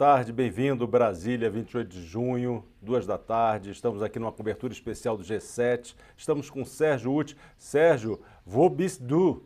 Boa tarde, bem-vindo Brasília, 28 de junho, duas da tarde. Estamos aqui numa cobertura especial do G7. Estamos com Sérgio Uti. Sérgio, wo bist du?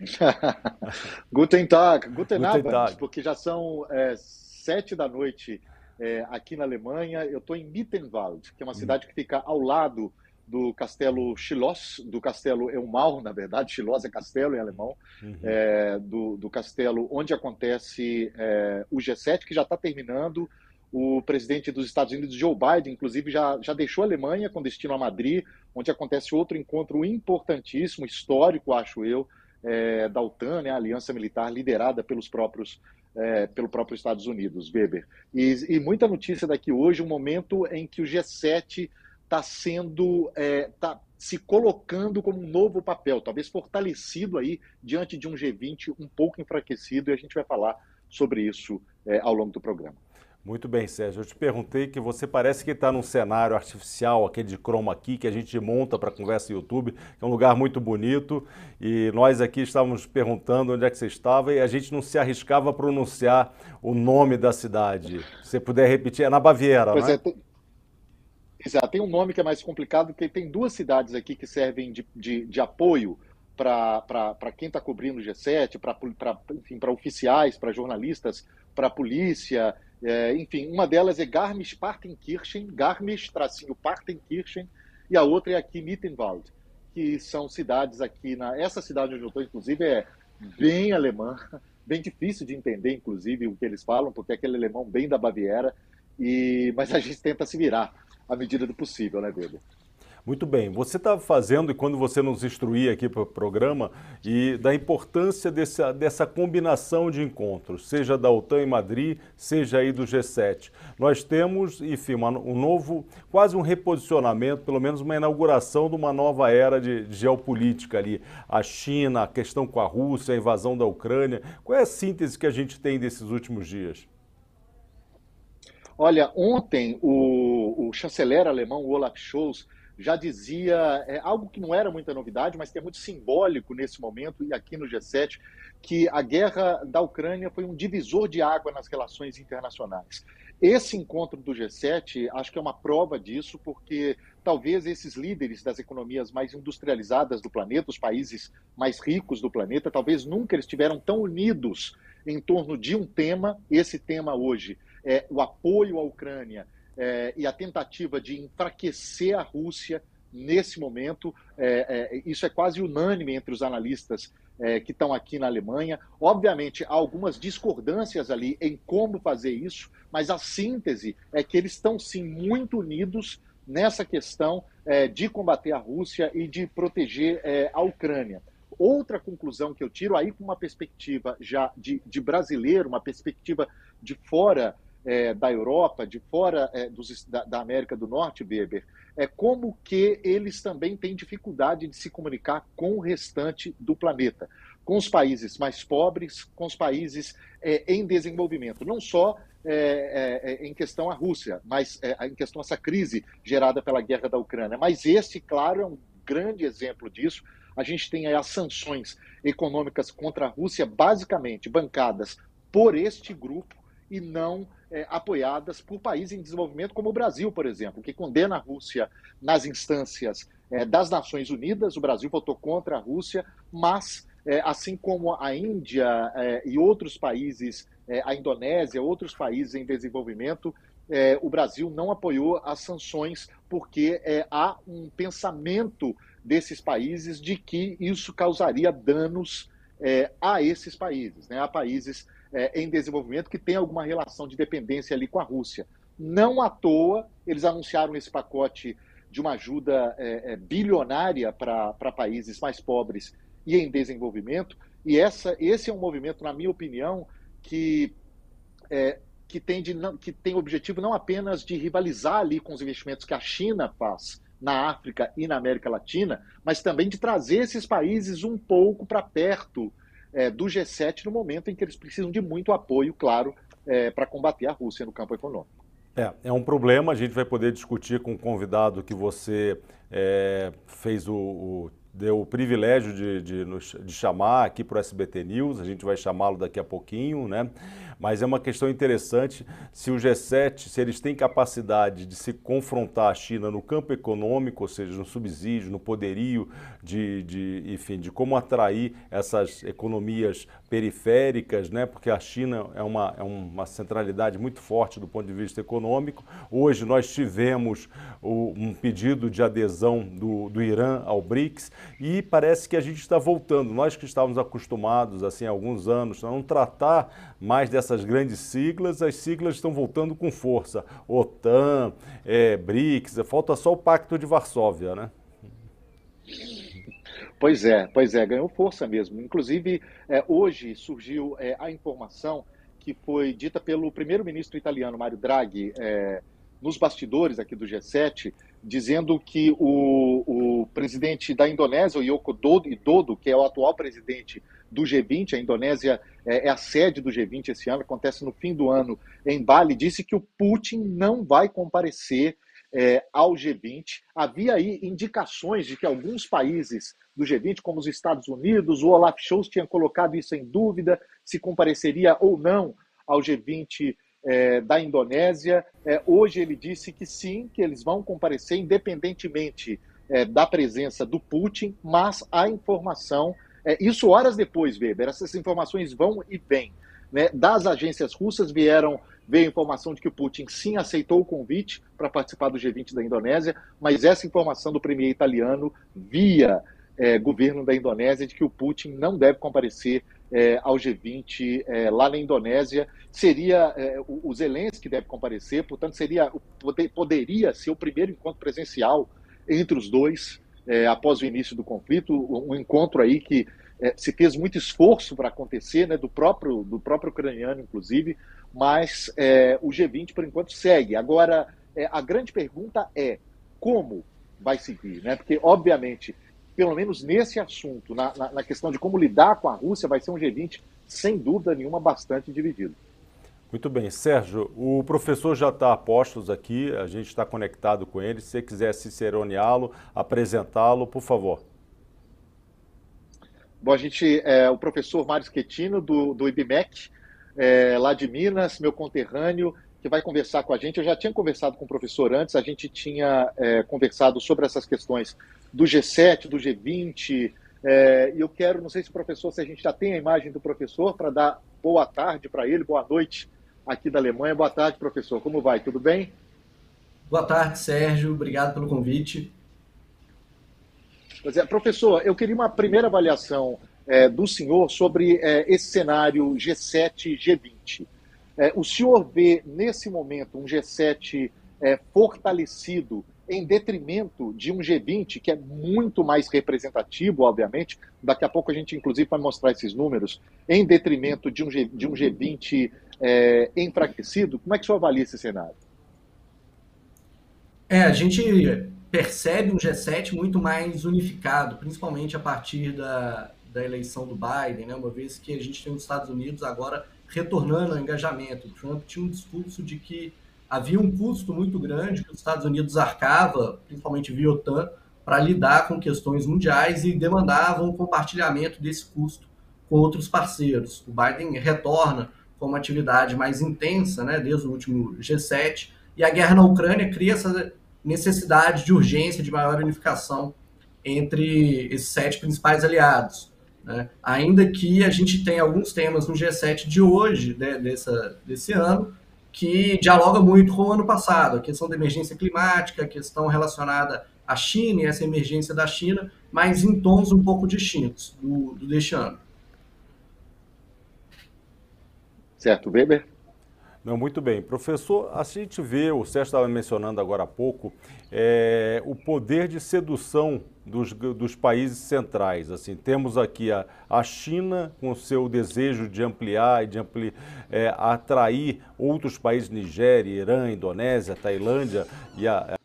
guten Tag, guten, guten Abend, porque já são é, sete da noite é, aqui na Alemanha. Eu estou em Mittenwald, que é uma hum. cidade que fica ao lado do castelo Schloss, do castelo Elmau, na verdade, Schloss é castelo em alemão, uhum. é, do, do, castelo onde acontece é, o G7, que já está terminando. O presidente dos Estados Unidos, Joe Biden, inclusive, já, já deixou a Alemanha com destino a Madrid, onde acontece outro encontro importantíssimo, histórico, acho eu, é, da OTAN, né, a aliança militar liderada pelos próprios é, pelo próprio Estados Unidos, Weber. E, e, muita notícia daqui hoje, um momento em que o G7 está sendo, está é, tá se colocando como um novo papel, talvez fortalecido aí diante de um G20 um pouco enfraquecido, e a gente vai falar sobre isso é, ao longo do programa. Muito bem, Sérgio. Eu te perguntei que você parece que está num cenário artificial, aquele de chroma aqui, que a gente monta para conversa YouTube, que é um lugar muito bonito. E nós aqui estávamos perguntando onde é que você estava e a gente não se arriscava a pronunciar o nome da cidade. Se você puder repetir, é na Baviera, pois né? É, tem... Um nome que é mais complicado, porque tem duas cidades aqui que servem de, de, de apoio para quem está cobrindo o G7, para oficiais, para jornalistas, para polícia, é, enfim, uma delas é Garmisch-Partenkirchen, Garmisch-Partenkirchen, e a outra é aqui Mittenwald, que são cidades aqui, na essa cidade onde eu estou, inclusive, é bem alemã, bem difícil de entender, inclusive, o que eles falam, porque é aquele alemão bem da Baviera, e, mas a gente tenta se virar à medida do possível, né, Weber? Muito bem. Você está fazendo, e quando você nos instruía aqui para o programa, e da importância dessa, dessa combinação de encontros, seja da OTAN em Madrid, seja aí do G7. Nós temos, enfim, uma, um novo, quase um reposicionamento, pelo menos uma inauguração de uma nova era de, de geopolítica ali. A China, a questão com a Rússia, a invasão da Ucrânia. Qual é a síntese que a gente tem desses últimos dias? Olha, ontem o, o chanceler alemão Olaf Scholz já dizia é, algo que não era muita novidade, mas que é muito simbólico nesse momento e aqui no G7, que a guerra da Ucrânia foi um divisor de água nas relações internacionais. Esse encontro do G7 acho que é uma prova disso, porque talvez esses líderes das economias mais industrializadas do planeta, os países mais ricos do planeta, talvez nunca eles estiveram tão unidos em torno de um tema. Esse tema hoje é o apoio à Ucrânia é, e a tentativa de enfraquecer a Rússia nesse momento. É, é, isso é quase unânime entre os analistas é, que estão aqui na Alemanha. Obviamente, há algumas discordâncias ali em como fazer isso, mas a síntese é que eles estão sim muito unidos nessa questão é, de combater a Rússia e de proteger a Ucrânia. Outra conclusão que eu tiro aí com uma perspectiva já de, de brasileiro, uma perspectiva de fora é, da Europa, de fora é, dos, da, da, América do Norte, Weber, é como que eles também têm dificuldade de se comunicar com o restante do planeta, com os países mais pobres, com os países é, em desenvolvimento, não só é, é, é em questão a Rússia, mas em questão essa crise gerada pela guerra da Ucrânia. Mas esse, claro, é um grande exemplo disso. A gente tem as sanções econômicas contra a Rússia, basicamente bancadas por este grupo e não é, apoiadas por países em desenvolvimento como o Brasil, por exemplo, que condena a Rússia nas instâncias é, das Nações Unidas. O Brasil votou contra a Rússia, mas, é, assim como a Índia é, e outros países, é, a Indonésia, outros países em desenvolvimento, é, o Brasil não apoiou as sanções porque há um pensamento desses países de que isso causaria danos a esses países, né, a países é, em desenvolvimento que tem alguma relação de dependência ali com a Rússia. Não à toa, eles anunciaram esse pacote de uma ajuda é, é, bilionária para países mais pobres e em desenvolvimento. E essa, esse é um movimento, na minha opinião, que, é, que, tem de, que tem objetivo não apenas de rivalizar ali com os investimentos que a China faz na África e na América Latina, mas também de trazer esses países um pouco para perto é, do G7 no momento em que eles precisam de muito apoio, claro, é, para combater a Rússia no campo econômico. É, é um problema, a gente vai poder discutir com o convidado que você é, fez o, o deu o privilégio de, de, nos, de chamar aqui para o SBT News, a gente vai chamá-lo daqui a pouquinho, né? Mas é uma questão interessante se o G7, se eles têm capacidade de se confrontar a China no campo econômico, ou seja, no subsídio, no poderio de, de enfim, de como atrair essas economias periféricas, né? Porque a China é uma, é uma centralidade muito forte do ponto de vista econômico. Hoje nós tivemos o, um pedido de adesão do, do Irã ao BRICS e parece que a gente está voltando. Nós que estávamos acostumados assim há alguns anos a não tratar mais dessas grandes siglas, as siglas estão voltando com força. OTAN, é, BRICS, falta só o Pacto de Varsóvia, né? Pois é, pois é, ganhou força mesmo. Inclusive, é, hoje surgiu é, a informação que foi dita pelo primeiro-ministro italiano, Mário Draghi, é, nos bastidores aqui do G7, dizendo que o, o presidente da Indonésia, o Yoko Dodo, que é o atual presidente do G20, a Indonésia é, é, a sede do G20 esse ano, acontece no fim do ano em Bali, disse que o Putin não vai comparecer é, ao G20. Havia aí indicações de que alguns países do G20, como os Estados Unidos, o Olaf Scholz tinha colocado isso em dúvida, se compareceria ou não ao G20 é, da Indonésia. É, hoje ele disse que sim, que eles vão comparecer independentemente é, da presença do Putin, mas a informação, é, isso horas depois, Weber, essas informações vão e vêm. Né? Das agências russas vieram veio a informação de que o Putin sim aceitou o convite para participar do G20 da Indonésia, mas essa informação do premier italiano via é, governo da Indonésia de que o Putin não deve comparecer é, ao G20 é, lá na Indonésia. Seria é, o, o Zelensky deve comparecer, portanto, seria, poder, poderia ser o primeiro encontro presencial entre os dois é, após o início do conflito, um encontro aí que é, se fez muito esforço para acontecer, né, do próprio do próprio ucraniano, inclusive, mas é, o G20 por enquanto segue. Agora, a grande pergunta é como vai seguir, né? Porque obviamente pelo menos nesse assunto, na, na, na, questão de como lidar com a Rússia, vai ser um G20, sem dúvida nenhuma, bastante dividido. Muito bem. Sérgio, o professor já está a postos aqui, a gente está conectado com ele. Se você quiser ciceroneá-lo, apresentá-lo, por favor. Bom, a gente, é, o professor Mário Schettino, do, do IBMEC, é, lá de Minas, meu conterrâneo, que vai conversar com a gente. Eu já tinha conversado com o professor antes, a gente tinha é, conversado sobre essas questões do G7, do G20. É, e eu quero, não sei se o professor, se a gente já tem a imagem do professor, para dar boa tarde para ele, boa noite aqui da Alemanha. Boa tarde, professor. Como vai? Tudo bem? Boa tarde, Sérgio. Obrigado pelo convite. Pois é, professor, eu queria uma primeira avaliação é, do senhor sobre é, esse cenário G7 G20. É, o senhor vê nesse momento um G7 é, fortalecido em detrimento de um G20 que é muito mais representativo, obviamente. Daqui a pouco a gente, inclusive, vai mostrar esses números, em detrimento de um, G, de um G20 é, enfraquecido. Como é que o senhor avalia esse cenário? É, a gente percebe um G7 muito mais unificado, principalmente a partir da, da eleição do Biden, né? uma vez que a gente tem os Estados Unidos agora retornando ao engajamento. Trump tinha um discurso de que havia um custo muito grande que os Estados Unidos arcava, principalmente via OTAN, para lidar com questões mundiais e demandavam um compartilhamento desse custo com outros parceiros. O Biden retorna com uma atividade mais intensa, né, desde o último G7, e a guerra na Ucrânia cria essa necessidade de urgência, de maior unificação entre esses sete principais aliados. Né? Ainda que a gente tenha alguns temas no G7 de hoje, né, dessa, desse ano, que dialoga muito com o ano passado, a questão da emergência climática, a questão relacionada à China e essa emergência da China, mas em tons um pouco distintos do, do deste ano. Certo, Weber? Não, muito bem. Professor, a gente vê, o Sérgio estava mencionando agora há pouco, é, o poder de sedução dos, dos países centrais. Assim, temos aqui a, a China com seu desejo de ampliar e de ampli, é, atrair outros países, Nigéria, Irã, Indonésia, Tailândia e a,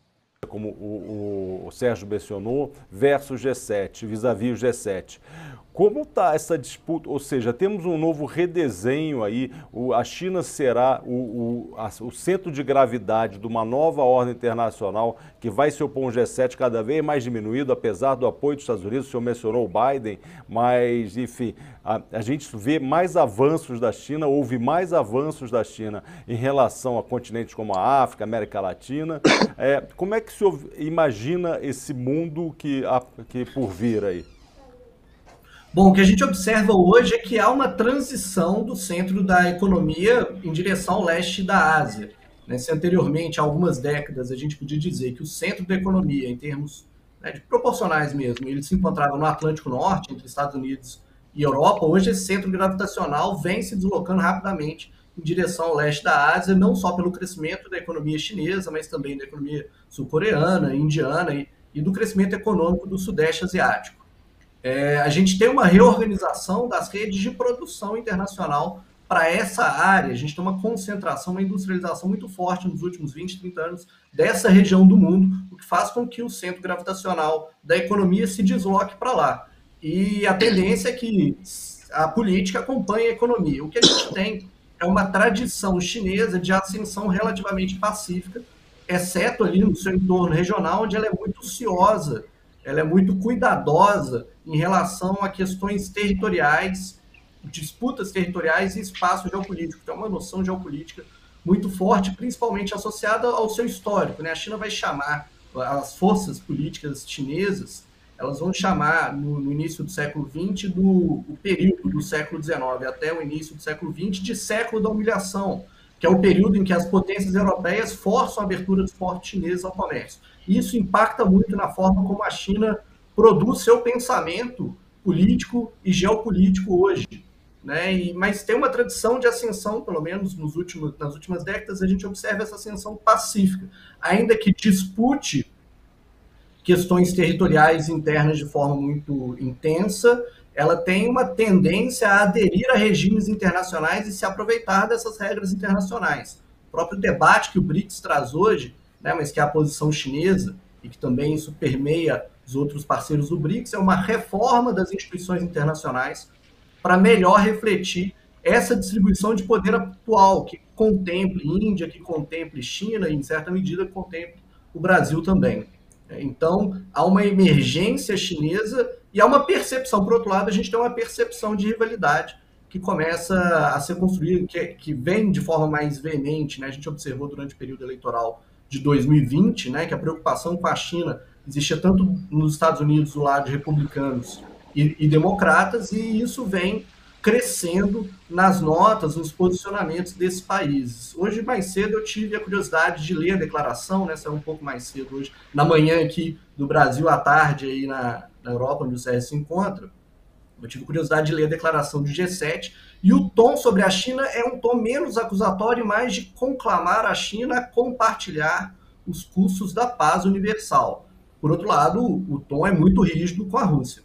como o, o, o Sérgio mencionou, versus G7, vis-à-vis -vis o G7. Como está essa disputa? Ou seja, temos um novo redesenho aí. O, a China será o, o, a, o, centro de gravidade de uma nova ordem internacional que vai se opor um G7 cada vez mais diminuído, apesar do apoio dos Estados Unidos. O senhor mencionou o Biden, mas, enfim, a, a gente vê mais avanços da China, houve mais avanços da China em relação a continentes como a África, América Latina. É, como é que o senhor imagina esse mundo que, a, que por vir aí? Bom, o que a gente observa hoje é que há uma transição do centro da economia em direção ao leste da Ásia. Né? Se anteriormente, há algumas décadas, a gente podia dizer que o centro da economia, em termos né, de proporcionais mesmo, ele se encontrava no Atlântico Norte, entre Estados Unidos e Europa, hoje esse centro gravitacional vem se deslocando rapidamente em direção ao leste da Ásia, não só pelo crescimento da economia chinesa, mas também da economia sul-coreana, indiana e, e do crescimento econômico do Sudeste Asiático. É, a gente tem uma reorganização das redes de produção internacional para essa área. A gente tem uma concentração, uma industrialização muito forte nos últimos 20, 30 anos dessa região do mundo, o que faz com que o centro gravitacional da economia se desloque para lá. E a tendência é que a política acompanhe a economia. O que a gente tem é uma tradição chinesa de ascensão relativamente pacífica, exceto ali no seu entorno regional, onde ela é muito ociosa ela é muito cuidadosa em relação a questões territoriais, disputas territoriais e espaço geopolítico. Tem uma noção geopolítica muito forte, principalmente associada ao seu histórico. Né? A China vai chamar as forças políticas chinesas, elas vão chamar no, no início do século XX do período do século XIX até o início do século XX de século da humilhação, que é o período em que as potências europeias forçam a abertura dos portos chineses ao comércio. Isso impacta muito na forma como a China produz seu pensamento político e geopolítico hoje. Né? E, mas tem uma tradição de ascensão, pelo menos nos últimos, nas últimas décadas, a gente observa essa ascensão pacífica, ainda que dispute questões territoriais internas de forma muito intensa, ela tem uma tendência a aderir a regimes internacionais e se aproveitar dessas regras internacionais. O próprio debate que o BRICS traz hoje né, mas que é a posição chinesa, e que também isso permeia os outros parceiros do BRICS, é uma reforma das instituições internacionais para melhor refletir essa distribuição de poder atual, que contemple Índia, que contemple China e, em certa medida, contemple o Brasil também. Então, há uma emergência chinesa e há uma percepção, por outro lado, a gente tem uma percepção de rivalidade que começa a ser construída, que, que vem de forma mais veemente, né? a gente observou durante o período eleitoral de 2020, né, que a preocupação com a China existia tanto nos Estados Unidos do lado de republicanos e, e democratas, e isso vem crescendo nas notas, nos posicionamentos desses países. Hoje, mais cedo, eu tive a curiosidade de ler a declaração, né, saiu um pouco mais cedo hoje, na manhã aqui do Brasil, à tarde, aí na, na Europa, onde o CS se encontra. Eu tive curiosidade de ler a declaração do G7, e o tom sobre a China é um tom menos acusatório e mais de conclamar a China a compartilhar os custos da paz universal. Por outro lado, o tom é muito rígido com a Rússia.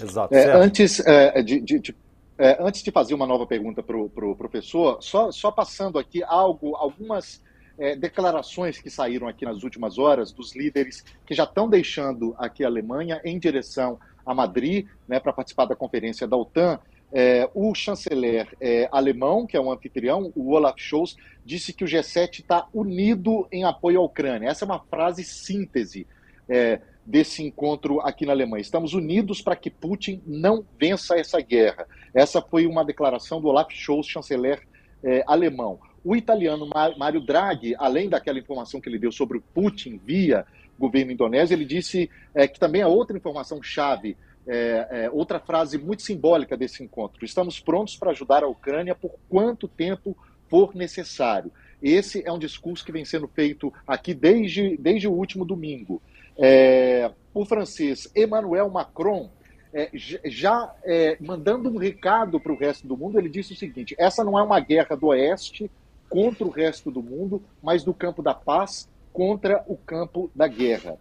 Exato. É, antes, é, de, de, de, é, antes de fazer uma nova pergunta para o pro professor, só, só passando aqui algo, algumas é, declarações que saíram aqui nas últimas horas dos líderes que já estão deixando aqui a Alemanha em direção a Madrid né, para participar da conferência da OTAN. É, o chanceler é, alemão, que é um anfitrião, o Olaf Scholz, disse que o G7 está unido em apoio à Ucrânia. Essa é uma frase síntese é, desse encontro aqui na Alemanha. Estamos unidos para que Putin não vença essa guerra. Essa foi uma declaração do Olaf Scholz, chanceler é, alemão. O italiano Mário Draghi, além daquela informação que ele deu sobre o Putin via governo indonésio, ele disse é, que também a outra informação chave, é, é, outra frase muito simbólica desse encontro: estamos prontos para ajudar a Ucrânia por quanto tempo for necessário. Esse é um discurso que vem sendo feito aqui desde, desde o último domingo. É, o francês Emmanuel Macron é, já é, mandando um recado para o resto do mundo, ele disse o seguinte: essa não é uma guerra do Oeste contra o resto do mundo, mas do campo da paz contra o campo da guerra.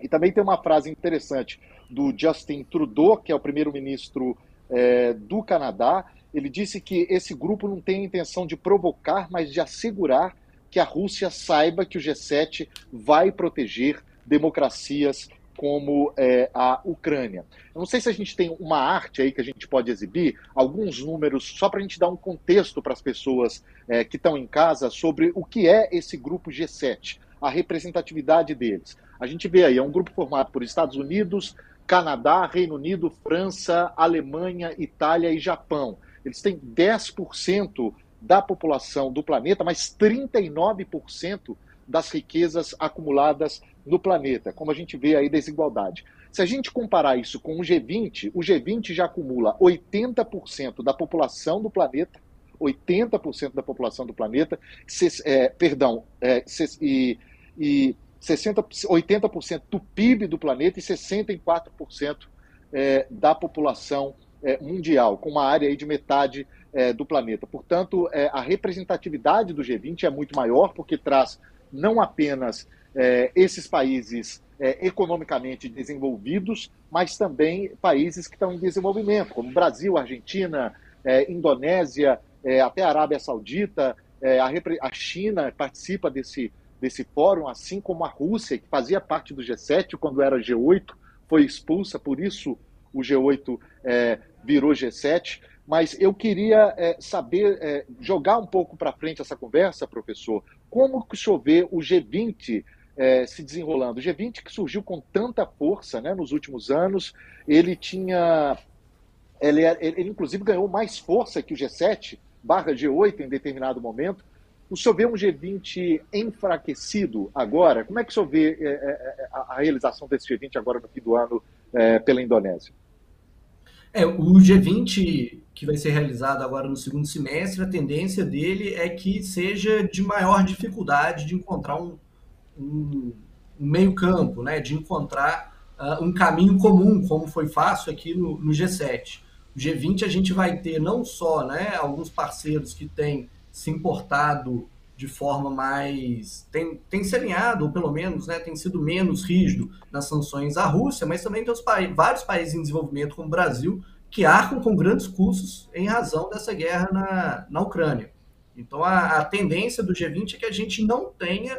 E também tem uma frase interessante do Justin Trudeau, que é o primeiro-ministro é, do Canadá. Ele disse que esse grupo não tem a intenção de provocar, mas de assegurar que a Rússia saiba que o G7 vai proteger democracias como é, a Ucrânia. Eu não sei se a gente tem uma arte aí que a gente pode exibir, alguns números, só para a gente dar um contexto para as pessoas é, que estão em casa sobre o que é esse grupo G7, a representatividade deles. A gente vê aí, é um grupo formado por Estados Unidos, Canadá, Reino Unido, França, Alemanha, Itália e Japão. Eles têm 10% da população do planeta, mas 39% das riquezas acumuladas no planeta, como a gente vê aí desigualdade. Se a gente comparar isso com o G20, o G20 já acumula 80% da população do planeta, 80% da população do planeta, se, é, perdão, é, se, e, e 60, 80% do PIB do planeta e 64% é, da população é, mundial, com uma área de metade é, do planeta. Portanto, é, a representatividade do G20 é muito maior, porque traz não apenas é, esses países é, economicamente desenvolvidos, mas também países que estão em desenvolvimento, como Brasil, Argentina, Indonésia, até a Arábia Saudita, a, a, China participa desse, desse fórum, assim como a Rússia, que fazia parte do G7 quando era G8, foi expulsa, por isso o G8 é, virou G7. Mas eu queria saber, jogar um pouco para frente essa conversa, professor, como que o senhor vê o G20 é, se desenrolando? O G20 que surgiu com tanta força né, nos últimos anos, ele tinha. Ele, ele, ele inclusive ganhou mais força que o G7 barra G8 em determinado momento. O senhor vê um G20 enfraquecido agora? Como é que o senhor vê é, é, é a, a, realização desse G20 agora no fim do ano é, pela Indonésia? É, o G20 que vai ser realizado agora no segundo semestre, a tendência dele é que seja de maior dificuldade de encontrar um, um, meio campo, né, de encontrar uh, um caminho comum, como foi fácil aqui no, no, G7. O G20 a gente vai ter não só né, alguns parceiros que têm se importado de forma mais. tem, tem se alinhado, ou pelo menos né, tem sido menos rígido nas sanções à Rússia, mas também tem os pa vários países em desenvolvimento, como o Brasil, que arcam com grandes custos em razão dessa guerra na, na Ucrânia. Então, a, a tendência do G20 é que a gente não tenha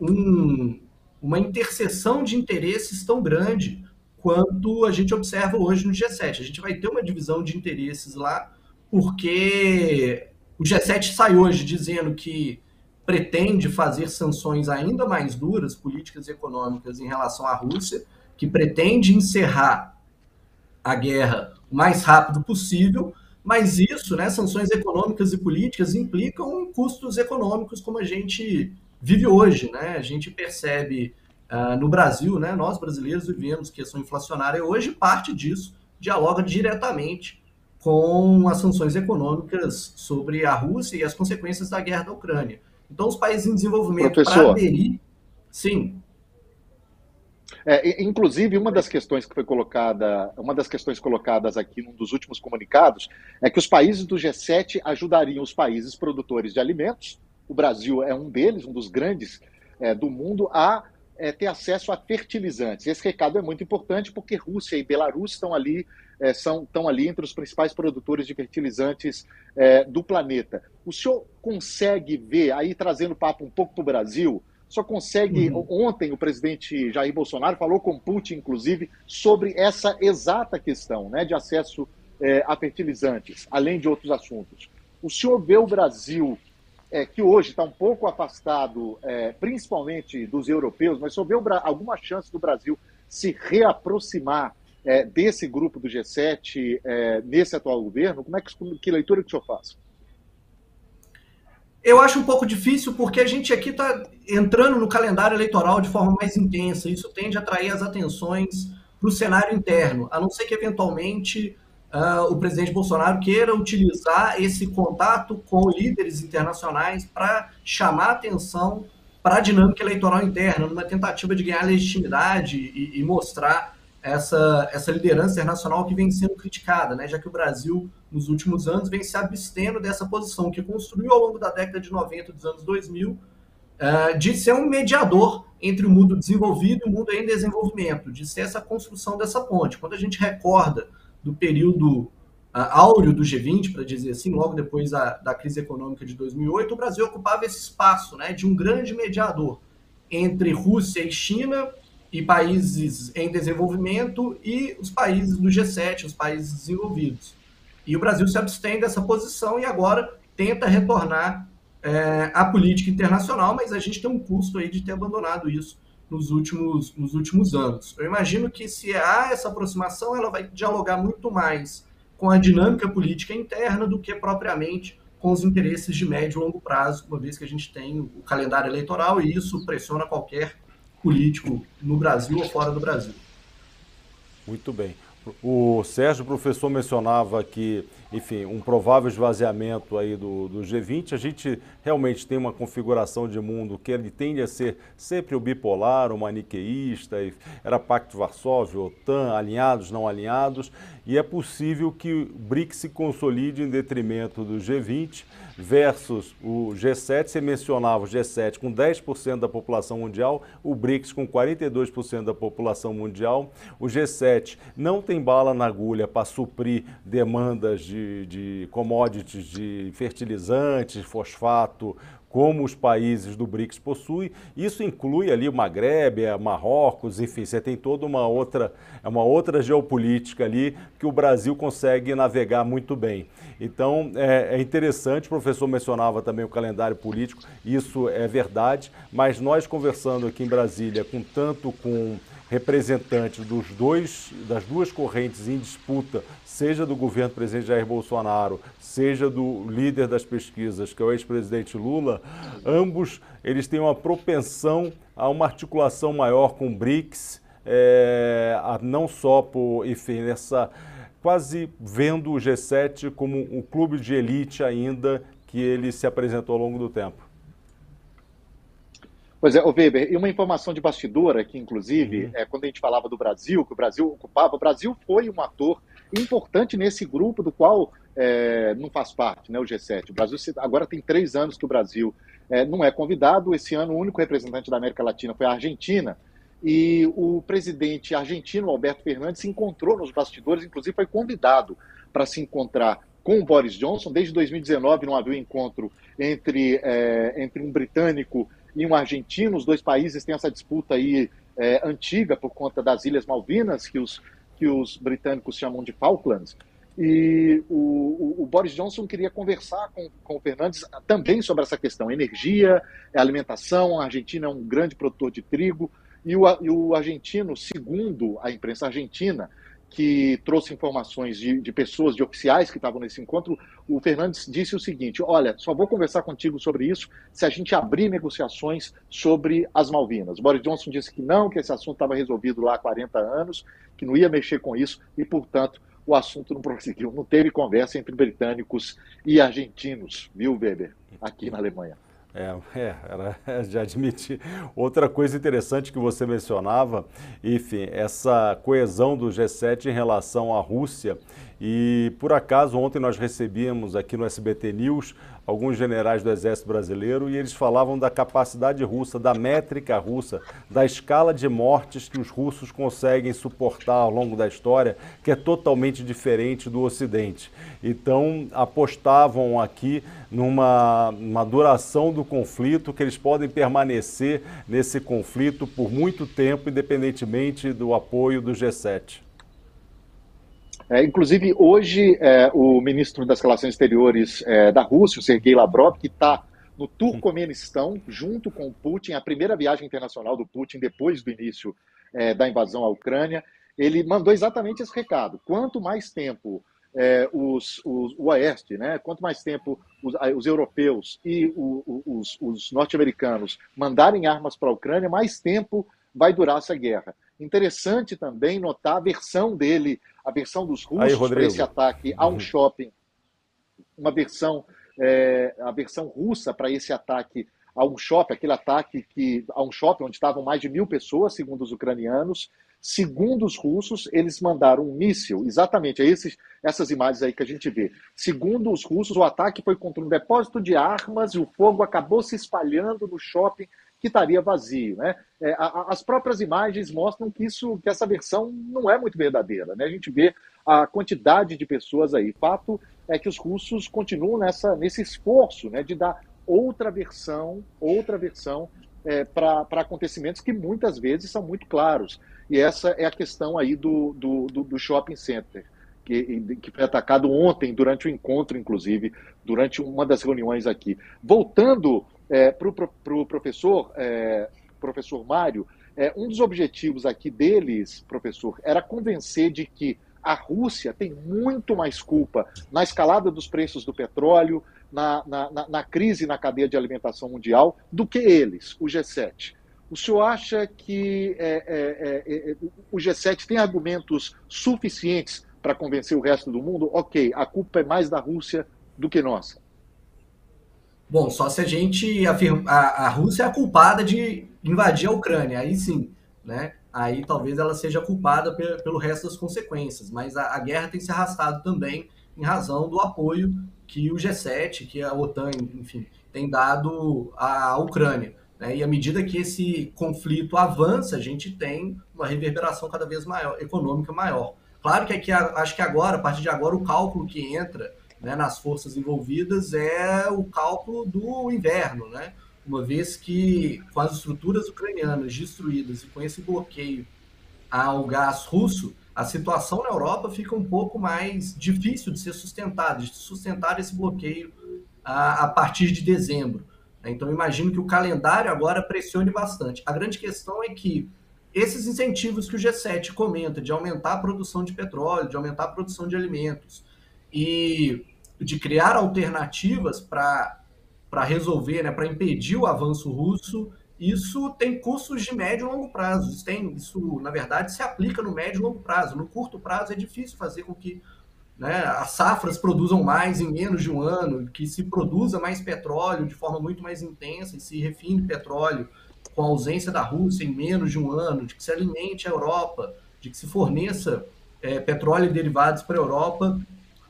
um, uma interseção de interesses tão grande quanto a gente observa hoje no G7. A gente vai ter uma divisão de interesses lá, porque o G7 sai hoje dizendo que pretende fazer sanções ainda mais duras, políticas e econômicas, em relação à Rússia, que pretende encerrar a guerra o mais rápido possível, mas isso, né, sanções econômicas e políticas implicam custos econômicos como a gente vive hoje, né? A gente percebe uh, no Brasil, né, nós brasileiros vivemos questão inflacionária hoje, parte disso dialoga diretamente com as sanções econômicas sobre a Rússia e as consequências da guerra da Ucrânia. Então, os países em desenvolvimento para aderir, sim, é, inclusive, uma das questões que foi colocada, uma das questões colocadas aqui num dos últimos comunicados é que os países do G7 ajudariam os países produtores de alimentos, o Brasil é um deles, um dos grandes é, do mundo, a é, ter acesso a fertilizantes. Esse recado é muito importante porque Rússia e Belarus estão ali, é, são, estão ali entre os principais produtores de fertilizantes é, do planeta. O senhor consegue ver, aí trazendo o papo um pouco para o Brasil, só consegue. Uhum. Ontem o presidente Jair Bolsonaro falou com Putin, inclusive, sobre essa exata questão né, de acesso é, a fertilizantes, além de outros assuntos. O senhor vê o Brasil, é, que hoje está um pouco afastado, é, principalmente dos europeus, mas o senhor vê o, alguma chance do Brasil se reaproximar é, desse grupo do G7 é, nesse atual governo? Como é que, que leitura que o senhor faz? Eu acho um pouco difícil porque a gente aqui está entrando no calendário eleitoral de forma mais intensa. Isso tende a atrair as atenções para o cenário interno, a não ser que eventualmente uh, o presidente Bolsonaro queira utilizar esse contato com líderes internacionais para chamar atenção para a dinâmica eleitoral interna, numa tentativa de ganhar legitimidade e, e mostrar essa, essa liderança internacional que vem sendo criticada, né? já que o Brasil, nos últimos anos, vem se abstendo dessa posição que construiu ao longo da década de 90 dos anos 2000, uh, eh, de ser um mediador entre o mundo desenvolvido e o mundo em desenvolvimento, de ser essa construção dessa ponte. Quando a gente recorda do período uh, áureo do G20, para dizer assim, logo depois da, da crise econômica de 2008, o Brasil ocupava esse espaço né, de um grande mediador entre Rússia e China e países em desenvolvimento e os países do G7, os países desenvolvidos. E o Brasil se abstém dessa posição e agora tenta retornar é, à política internacional, mas a gente tem um custo aí de ter abandonado isso nos últimos, nos últimos anos. Eu imagino que se há essa aproximação, ela vai dialogar muito mais com a dinâmica política interna do que propriamente com os interesses de médio e longo prazo, uma vez que a gente tem o calendário eleitoral e isso pressiona qualquer político no Brasil ou fora do Brasil. Muito bem. O Sérgio, professor, mencionava que, enfim, um provável esvaziamento aí do, do, G20. A gente realmente tem uma configuração de mundo que ele tende a ser sempre o bipolar, o maniqueísta, era Pacto Varsóvia, OTAN, alinhados, não alinhados, e é possível que o BRICS se consolide em detrimento do G20 versus o G7. Você mencionava o G7 com 10% da população mundial, o BRICS com 42% da população mundial. O G7 não tem bala na agulha para suprir demandas de, de commodities, de fertilizantes, fosfato, como os países do BRICS possuem. Isso inclui ali o Magreb, Marrocos, enfim, você tem toda uma outra, uma outra geopolítica ali que o Brasil consegue navegar muito bem. Então é, é interessante, o professor mencionava também o calendário político, isso é verdade, mas nós conversando aqui em Brasília com tanto com representantes dos dois, das duas correntes em disputa, seja do governo do presidente Jair Bolsonaro, seja do líder das pesquisas, que é o ex-presidente Lula, ambos eles têm uma propensão a uma articulação maior com o BRICS, é, não só por, enfim, essa quase vendo o G7 como um clube de elite ainda que ele se apresentou ao longo do tempo. Pois é, o Weber, e uma informação de bastidor aqui, inclusive, uhum. é, quando a gente falava do Brasil, que o Brasil ocupava, o Brasil foi um ator importante nesse grupo do qual é, não faz parte, né, o G7. O Brasil agora tem três anos que o Brasil é, não é convidado. Esse ano, o único representante da América Latina foi a Argentina. E o presidente argentino, Alberto Fernandes, se encontrou nos bastidores, inclusive foi convidado para se encontrar com o Boris Johnson. Desde 2019 não havia um encontro entre, é, entre um britânico e um argentino. Os dois países têm essa disputa aí é, antiga por conta das Ilhas Malvinas, que os, que os britânicos chamam de Falklands. E o, o, o, Boris Johnson queria conversar com, com o Fernandes também sobre essa questão: energia, alimentação. A Argentina é um grande produtor de trigo. E o, e o argentino, segundo a imprensa argentina, que trouxe informações de, de, pessoas, de oficiais que estavam nesse encontro, o Fernandes disse o seguinte: olha, só vou conversar contigo sobre isso se a gente abrir negociações sobre as Malvinas. Boris Johnson disse que não, que esse assunto estava resolvido lá há 40 anos, que não ia mexer com isso e, portanto, o assunto não prosseguiu. Não teve conversa entre britânicos e argentinos, viu, Weber, aqui na Alemanha. É, é, era de admitir. Outra coisa interessante que você mencionava, enfim, essa coesão do G7 em relação à Rússia. E por acaso ontem nós recebíamos aqui no SBT News alguns generais do Exército Brasileiro e eles falavam da capacidade russa, da métrica russa, da escala de mortes que os russos conseguem suportar ao longo da história, que é totalmente diferente do Ocidente. Então apostavam aqui numa, duração do conflito, que eles podem permanecer nesse conflito por muito tempo, independentemente do apoio do G7. É, inclusive, hoje, é, o ministro das Relações Exteriores é, da Rússia, o Sergei Lavrov, que está no Turcomenistão, junto com o Putin, a primeira viagem internacional do Putin depois do início é, da invasão à Ucrânia, ele mandou exatamente esse recado. Quanto mais tempo é, os, os, o Oeste, né, quanto mais tempo os, os europeus e o, os, os norte-americanos mandarem armas para a Ucrânia, mais tempo vai durar essa guerra. Interessante também notar a versão dele a versão dos russos para esse ataque a um uhum. shopping, uma versão, é, a versão russa para esse ataque a um shopping, aquele ataque que a um shopping onde estavam mais de mil pessoas, segundo os ucranianos. Segundo os russos, eles mandaram um míssil, exatamente, é esses, essas imagens aí que a gente vê. Segundo os russos, o ataque foi contra um depósito de armas e o fogo acabou se espalhando no shopping que estaria vazio. Né? É, a, as próprias imagens mostram que, isso, que essa versão não é muito verdadeira. Né? A gente vê a quantidade de pessoas aí. Fato é que os russos continuam nessa, nesse esforço né, de dar outra versão, outra versão é, para acontecimentos que muitas vezes são muito claros. E essa é a questão aí do, do, do, do shopping center, que, que foi atacado ontem, durante o encontro, inclusive, durante uma das reuniões aqui. Voltando é, para o pro professor, é, professor Mário, é, um dos objetivos aqui deles, professor, era convencer de que a Rússia tem muito mais culpa na escalada dos preços do petróleo, na, na, na, crise na cadeia de alimentação mundial, do que eles, o G7. O senhor acha que é, é, é o G7 tem argumentos suficientes para convencer o resto do mundo? Ok, a culpa é mais da Rússia do que nossa. Bom, só se a gente afirma. A, a Rússia é a culpada de invadir a Ucrânia, aí sim, né? Aí talvez ela seja culpada pelo resto das consequências, mas a, a guerra tem se arrastado também em razão do apoio que o G7, que a OTAN, enfim, tem dado à Ucrânia. Né? E à medida que esse conflito avança, a gente tem uma reverberação cada vez maior, econômica maior. Claro que aqui, acho que agora, a partir de agora, o cálculo que entra né, nas forças envolvidas é o cálculo do inverno, né? Uma vez que com as estruturas ucranianas destruídas e com esse bloqueio ao gás russo, a situação na Europa fica um pouco mais difícil de ser sustentada, de sustentar esse bloqueio a, a partir de dezembro. Então, imagino que o calendário agora pressione bastante. A grande questão é que esses incentivos que o G7 comenta de aumentar a produção de petróleo, de aumentar a produção de alimentos e de criar alternativas para resolver, né, para impedir o avanço russo, isso tem custos de médio e longo prazo. Isso, tem, isso, na verdade, se aplica no médio e longo prazo. No curto prazo é difícil fazer com que né, as safras produzam mais em menos de um ano, que se produza mais petróleo de forma muito mais intensa e se refine petróleo com a ausência da Rússia em menos de um ano, de que se alimente a Europa, de que se forneça é, petróleo e derivados para a Europa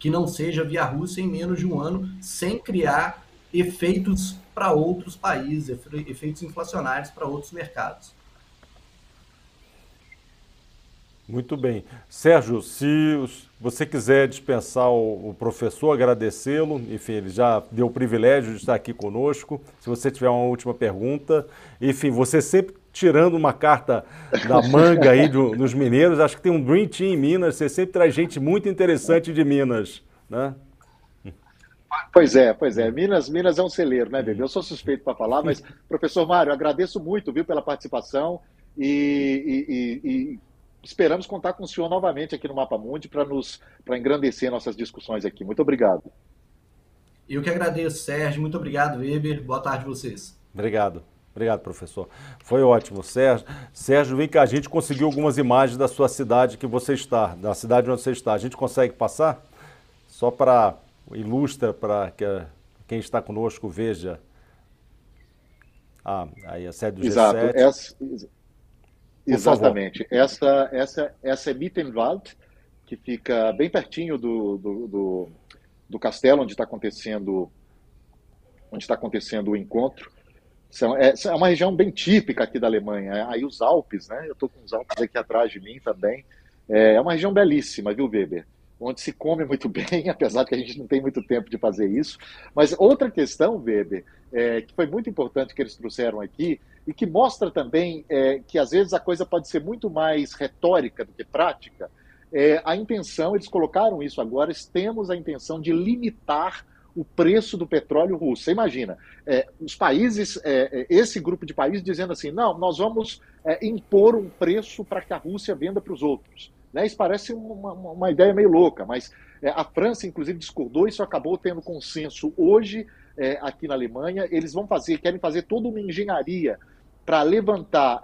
que não seja via Rússia em menos de um ano, sem criar efeitos para outros países, efeitos inflacionários para outros mercados. Muito bem. Sérgio, se você quiser dispensar o, professor, agradecê-lo, enfim, ele já deu o privilégio de estar aqui conosco. Se você tiver uma última pergunta, enfim, você sempre tirando uma carta da manga aí do, dos mineiros, acho que tem um Dream Team em Minas, você sempre traz gente muito interessante de Minas, né? Pois é, pois é. Minas, Minas é um celeiro, né, bebê? Eu sou suspeito para falar, mas, professor Mário, agradeço muito, viu, pela participação e, e, e, esperamos contar com o senhor novamente aqui no Mapa Mundi para nos para engrandecer nossas discussões aqui. Muito obrigado. Eu que agradeço, Sérgio. Muito obrigado, Weber. Boa tarde a vocês. Obrigado. Obrigado, professor. Foi ótimo. Sérgio, Sérgio, vem cá, a gente conseguiu algumas imagens da sua cidade que você está, da cidade onde você está. A gente consegue passar? Só para ilustra para que quem está conosco veja. Ah, aí a sede do Exato. G7. Essa, exatamente. Essa, essa, essa é Mittenwald, que fica bem pertinho do, do, do, do castelo onde está acontecendo onde está acontecendo o encontro. É, é uma região bem típica aqui da Alemanha. Aí os Alpes, né? Eu estou com os Alpes aqui atrás de mim também. É, é uma região belíssima, viu, Weber? onde se come muito bem, apesar de que a gente não tem muito tempo de fazer isso. Mas outra questão, Weber, é, que foi muito importante que eles trouxeram aqui, e que mostra também é, que às vezes a coisa pode ser muito mais retórica do que prática, é, a intenção, eles colocaram isso agora, temos a intenção de limitar o preço do petróleo russo. Você imagina, é, os países, é, é, esse grupo de países dizendo assim, não, nós vamos é, impor um preço para que a Rússia venda para os outros. Né? Isso parece uma, uma, ideia meio louca, mas é, a França, inclusive, discordou, isso acabou tendo consenso hoje é, aqui na Alemanha. Eles vão fazer, querem fazer toda uma engenharia para levantar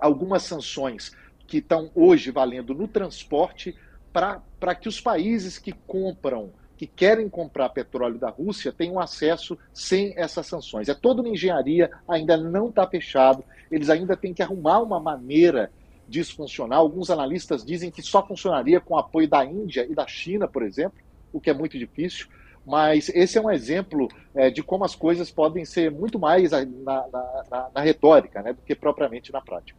algumas sanções que estão hoje valendo no transporte para que os países que compram, que querem comprar petróleo da Rússia, tenham acesso sem essas sanções. É toda uma engenharia, ainda não está fechado, eles ainda têm que arrumar uma maneira disso funcionar. Alguns analistas dizem que só funcionaria com o apoio da Índia e da China, por exemplo, o que é muito difícil. Mas esse é um exemplo é, de como as coisas podem ser muito mais na, na, na, na retórica né, do que propriamente na prática.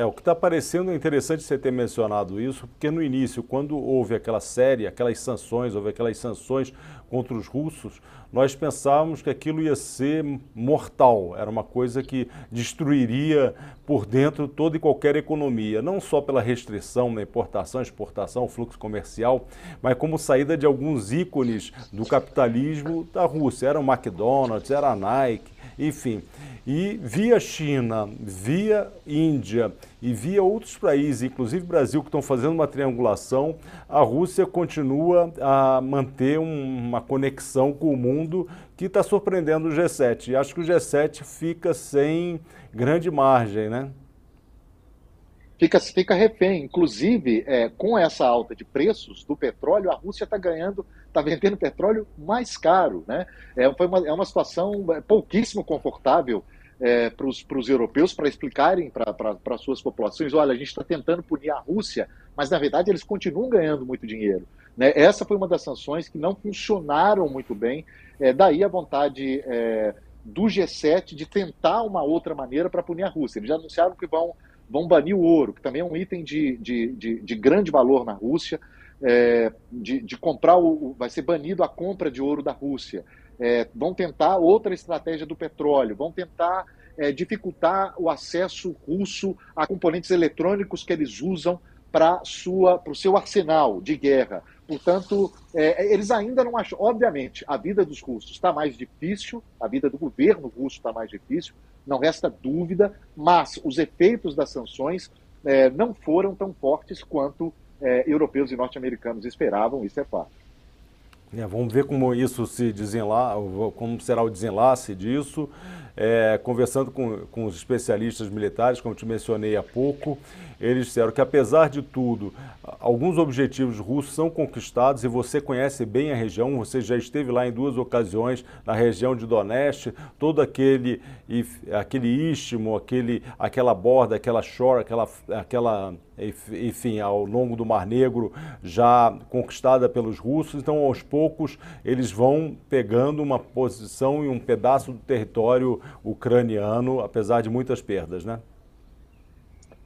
É, o que está parecendo interessante você ter mencionado isso, porque no início, quando houve aquela série, aquelas sanções, houve aquelas sanções contra os russos, nós pensávamos que aquilo ia ser mortal, era uma coisa que destruiria por dentro toda e qualquer economia, não só pela restrição na importação, exportação, fluxo comercial, mas como saída de alguns ícones do capitalismo da Rússia. Era o McDonald's, era a Nike, enfim. E via China, via Índia e via outros países, inclusive Brasil, que estão fazendo uma triangulação, a Rússia continua a manter uma conexão com o mundo que está surpreendendo o G7. E acho que o G7 fica sem grande margem, né? fica, fica refém. Inclusive, é, com essa alta de preços do petróleo, a Rússia está ganhando, está vendendo petróleo mais caro. Né? É, foi uma, é uma situação é, pouquíssimo confortável é, para os europeus para explicarem para suas populações: olha, a gente está tentando punir a Rússia, mas na verdade eles continuam ganhando muito dinheiro. Né? Essa foi uma das sanções que não funcionaram muito bem. É, daí a vontade é, do G7 de tentar uma outra maneira para punir a Rússia. Eles já anunciaram que vão vão banir o ouro, que também é um item de, de, de, de grande valor na Rússia, é, de, de, comprar o. Vai ser banido a compra de ouro da Rússia. É, vão tentar outra estratégia do petróleo, vão tentar é, dificultar o acesso russo a componentes eletrônicos que eles usam para o seu arsenal de guerra. Portanto, é, eles ainda não acham. Obviamente, a vida dos russos está mais difícil, a vida do governo russo está mais difícil, não resta dúvida, mas os efeitos das sanções é, não foram tão fortes quanto é, europeus e norte-americanos esperavam, isso é fato. É, vamos ver como isso se desenlaça, como será o desenlace disso. É, conversando com, com os especialistas militares, como te mencionei há pouco, eles disseram que, apesar de tudo, alguns objetivos russos são conquistados e você conhece bem a região, você já esteve lá em duas ocasiões, na região de Donetsk, todo aquele, aquele istmo, aquele, aquela borda, aquela shore, aquela, aquela enfim, ao longo do Mar Negro, já conquistada pelos russos. Então, aos poucos, eles vão pegando uma posição e um pedaço do território ucraniano, apesar de muitas perdas, né?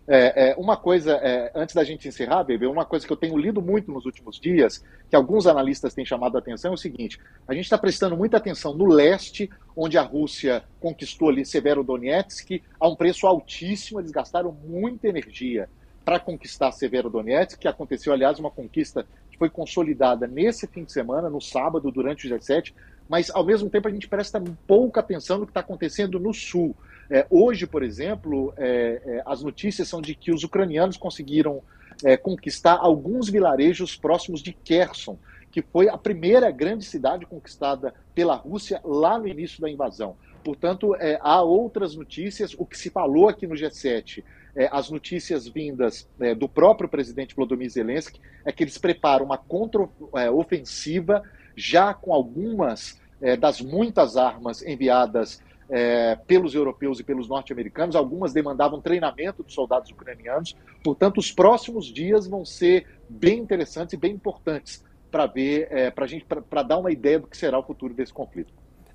É, é, uma coisa, é, antes da gente encerrar, Bebê, uma coisa que eu tenho lido muito nos últimos dias, que alguns analistas têm chamado a atenção, é o seguinte: a gente está prestando muita atenção no leste, onde a Rússia conquistou ali Severodonetsk a um preço altíssimo, eles gastaram muita energia para conquistar Severodonetsk, que aconteceu, aliás, uma conquista que foi consolidada nesse fim de semana, no sábado, durante o G7, mas ao mesmo tempo a gente presta pouca atenção no que está acontecendo no sul. É, hoje, por exemplo, é, é, as notícias são de que os ucranianos conseguiram é, conquistar alguns vilarejos próximos de Kherson, que foi a primeira grande cidade conquistada pela Rússia lá no início da invasão. Portanto, é, há outras notícias. O que se falou aqui no G7, é, as notícias vindas do próprio presidente Volodymyr Zelensky, é que eles preparam uma contra-ofensiva já com algumas das muitas armas enviadas é, pelos europeus e pelos norte-americanos, algumas demandavam treinamento dos soldados ucranianos. Portanto, os próximos dias vão ser bem interessantes e bem importantes para ver, é, para gente, para dar uma ideia do que será o futuro desse conflito.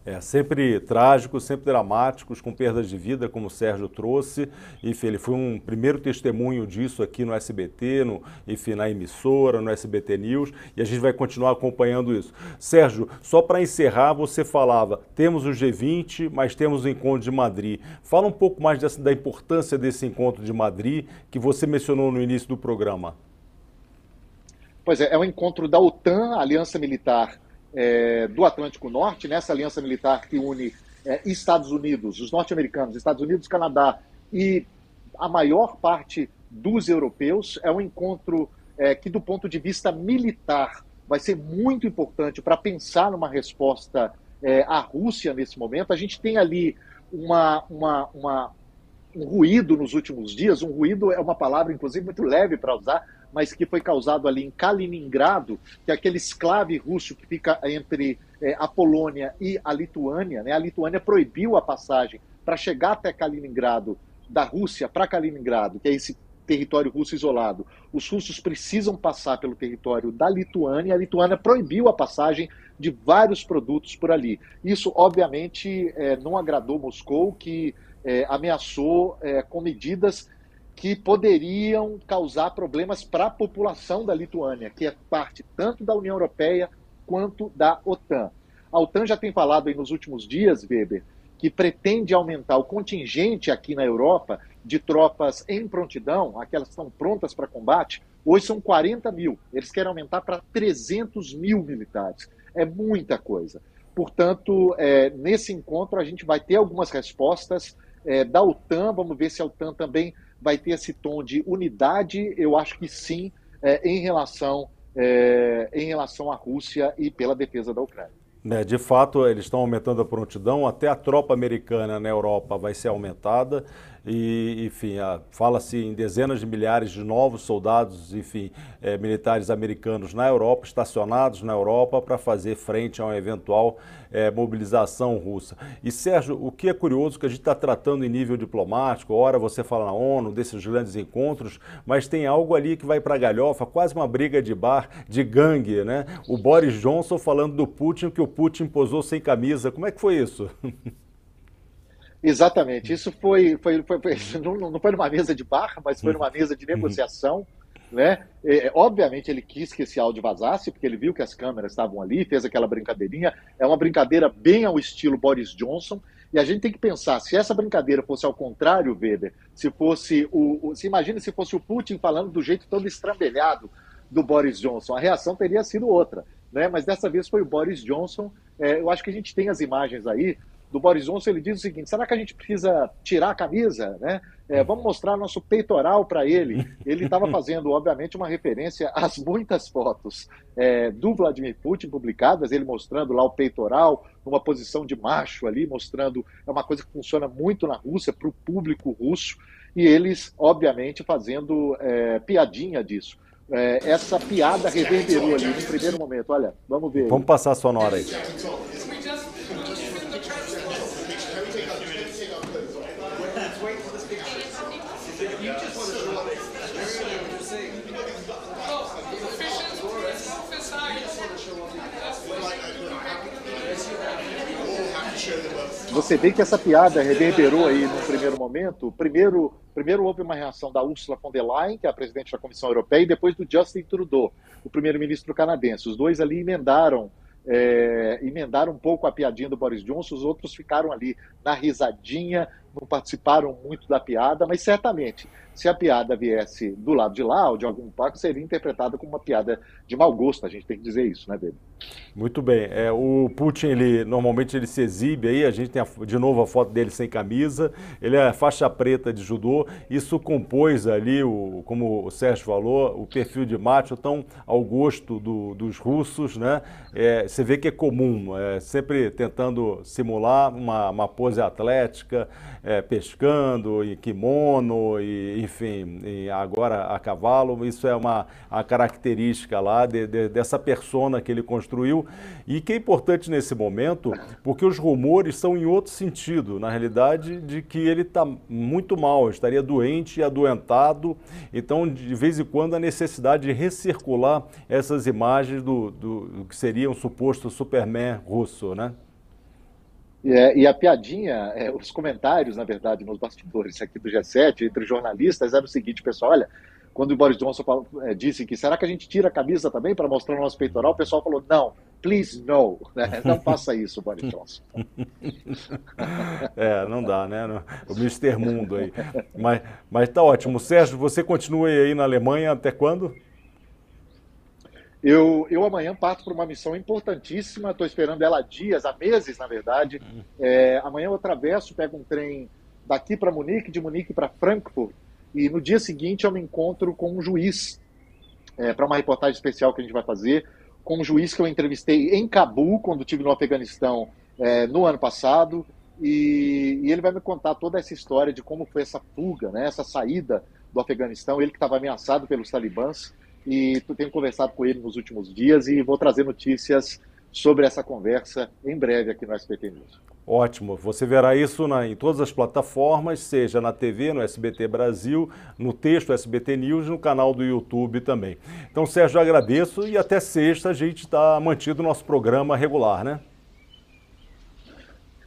É, sempre trágicos, sempre dramáticos, com perdas de vida, como o Sérgio trouxe. Enfim, ele foi um primeiro testemunho disso aqui no SBT, no, enfim, na emissora, no SBT News, e a gente vai continuar acompanhando isso. Sérgio, só para encerrar, você falava, temos o G20, mas temos o encontro de Madrid. Fala um pouco mais dessa, da importância desse encontro de Madrid, que você mencionou no início do programa. Pois é, é um encontro da OTAN, Aliança Militar é, do Atlântico Norte, nessa aliança militar que une é, Estados Unidos, os norte-americanos, Estados Unidos, Canadá e a maior parte dos europeus, é um encontro é, que, do ponto de vista militar, vai ser muito importante para pensar numa resposta é, à Rússia nesse momento. A gente tem ali uma, uma, uma, um ruído nos últimos dias, um ruído é uma palavra, inclusive, muito leve para usar, mas que foi causado ali em Kaliningrado, que é aquele esclave russo que fica entre é, a Polônia e a Lituânia. Né? A Lituânia proibiu a passagem para chegar até Kaliningrado, da Rússia para Kaliningrado, que é esse território russo isolado. Os russos precisam passar pelo território da Lituânia, a Lituânia proibiu a passagem de vários produtos por ali. Isso, obviamente, é, não agradou Moscou, que é, ameaçou é, com medidas que poderiam causar problemas para a população da Lituânia, que é parte tanto da União Europeia quanto da OTAN. A OTAN já tem falado aí nos últimos dias, Weber, que pretende aumentar o contingente aqui na Europa de tropas em prontidão, aquelas que estão prontas para combate, hoje são 40 mil. Eles querem aumentar para 300 mil militares. É muita coisa. Portanto, é, nesse encontro a gente vai ter algumas respostas é, da OTAN. Vamos ver se a OTAN também vai ter esse tom de unidade. Eu acho que sim, é, em relação é, em relação à Rússia e pela defesa da Ucrânia. É, de fato, eles estão aumentando a prontidão, até a tropa americana na Europa vai ser aumentada e, enfim, fala-se em dezenas de milhares de novos soldados, enfim, é, militares americanos na Europa, estacionados na Europa para fazer frente a uma eventual é, mobilização russa. E, Sérgio, o que é curioso que a gente está tratando em nível diplomático, ora você fala na ONU, desses grandes encontros, mas tem algo ali que vai para a galhofa, quase uma briga de bar, de gangue, né? O Boris Johnson falando do Putin, que o Putin posou sem camisa. Como é que foi isso? Exatamente. Isso foi, foi, foi, foi não, não, foi numa mesa de bar, mas foi numa mesa de negociação. Né? É, obviamente ele quis que esse áudio vazasse, porque ele viu que as câmeras estavam ali, fez aquela brincadeirinha. É uma brincadeira bem ao estilo Boris Johnson. E a gente tem que pensar, se essa brincadeira fosse ao contrário, Weber, se fosse o. o se imagina se fosse o Putin falando do jeito todo estrambelhado do Boris Johnson, a reação teria sido outra. Né? Mas dessa vez foi o Boris Johnson. É, eu acho que a gente tem as imagens aí do Boris Johnson, ele diz o seguinte: será que a gente precisa tirar a camisa? Né? É, vamos mostrar nosso peitoral para ele. Ele estava fazendo, obviamente, uma referência às muitas fotos é, do Vladimir Putin publicadas, ele mostrando lá o peitoral, numa posição de macho ali, mostrando. É uma coisa que funciona muito na Rússia, para o público russo, e eles, obviamente, fazendo é, piadinha disso. É, essa piada reverberou ali no primeiro momento. Olha, vamos ver. Vamos passar a sonora aí. Você vê que essa piada reverberou aí no primeiro momento. Primeiro, primeiro houve uma reação da Ursula von der Leyen, que é a presidente da Comissão Europeia, e depois do Justin Trudeau, o primeiro-ministro canadense. Os dois ali emendaram é, emendaram um pouco a piadinha do Boris Johnson, os outros ficaram ali na risadinha, não participaram muito da piada, mas certamente, se a piada viesse do lado de lá ou de algum parque, seria interpretada como uma piada de mau gosto, a gente tem que dizer isso, né, Bebe? Muito bem. É, o Putin, ele normalmente ele se exibe aí, a gente tem a, de novo a foto dele sem camisa, ele é faixa preta de judô, isso compôs ali, o, como o Sérgio falou, o perfil de macho tão ao gosto do, dos russos, né? É, você vê que é comum, é, sempre tentando simular uma, uma pose atlética, é, pescando, em kimono, e, enfim, e agora a cavalo. Isso é uma a característica lá de, de, dessa persona que ele construiu e que é importante nesse momento, porque os rumores são em outro sentido, na realidade, de que ele está muito mal, estaria doente e adoentado. Então, de vez em quando, a necessidade de recircular essas imagens do, do, do que seria um suposto Superman russo, né? É, e a piadinha, é, os comentários, na verdade, nos bastidores aqui do G7, entre jornalistas, era o seguinte, pessoal, olha, quando o Boris Johnson falou, é, disse que será que a gente tira a camisa também para mostrar o nosso peitoral, o pessoal falou, não, please no, né? não faça isso, Boris Johnson. é, não dá, né? O Mr. Mundo aí. Mas, mas tá ótimo. Sérgio, você continua aí na Alemanha até quando? Eu, eu amanhã parto para uma missão importantíssima, estou esperando ela há dias, há meses, na verdade. Uhum. É, amanhã eu atravesso, pego um trem daqui para Munique, de Munique para Frankfurt, e no dia seguinte eu me encontro com um juiz, é, para uma reportagem especial que a gente vai fazer, com um juiz que eu entrevistei em Cabul, quando estive no Afeganistão é, no ano passado, e, e, ele vai me contar toda essa história de como foi essa fuga, né, essa saída do Afeganistão, ele que estava ameaçado pelos talibãs, e tenho conversado com ele nos últimos dias e vou trazer notícias sobre essa conversa em breve aqui no SBT News. Ótimo. Você verá isso na, em todas as plataformas, seja na TV, no SBT Brasil, no texto SBT News, no canal do YouTube também. Então, Sérgio, agradeço e até sexta a gente está mantido o nosso programa regular, né?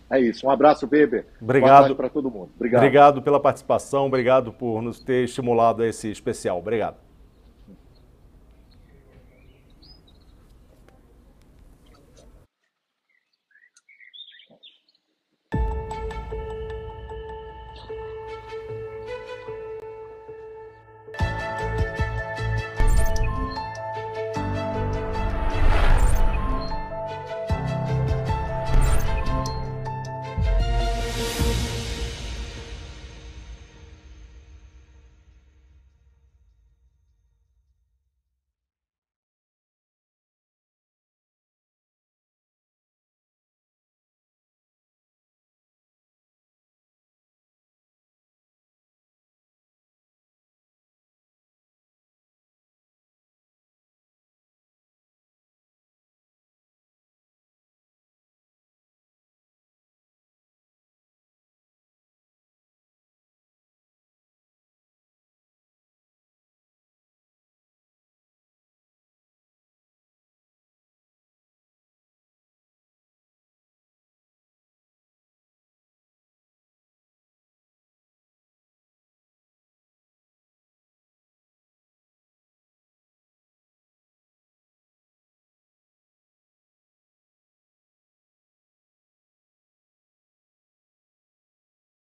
É isso. Um abraço, Beber. Obrigado para todo mundo. Obrigado. Obrigado pela participação, obrigado por nos ter estimulado a esse especial. Obrigado.